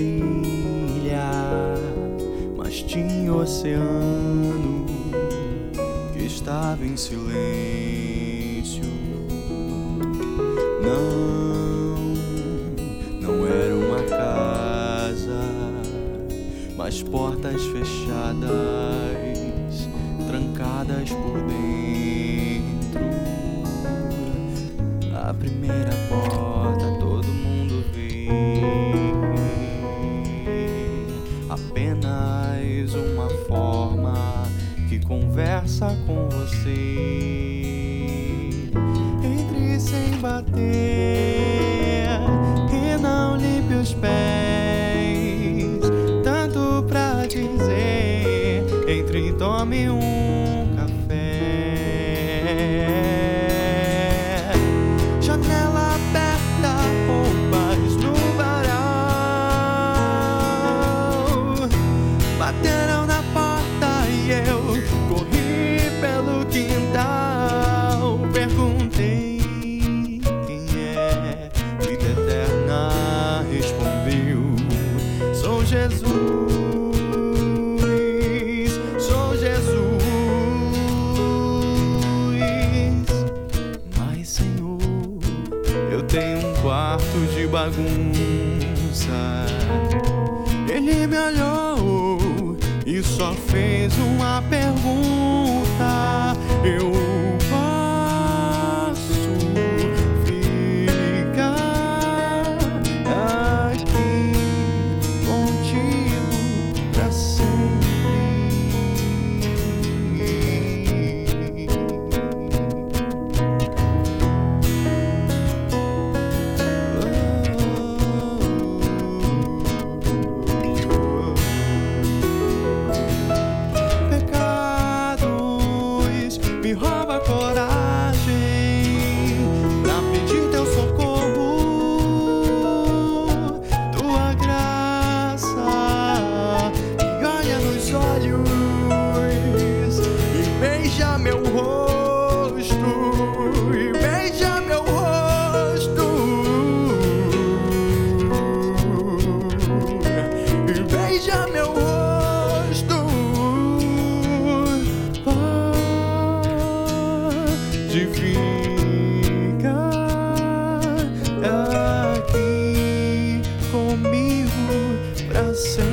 ilha, mas tinha oceano que estava em silêncio. Não, não era uma casa, mas portas fechadas, trancadas por dentro. Conversa com você. Entre sem bater e não limpe os pés. Tanto pra dizer. Entre tome um Sou Jesus, sou Jesus. Mas Senhor, eu tenho um quarto de bagunça. Ele me olhou e só fez uma pergunta. Eu justifica aqui comigo para sempre.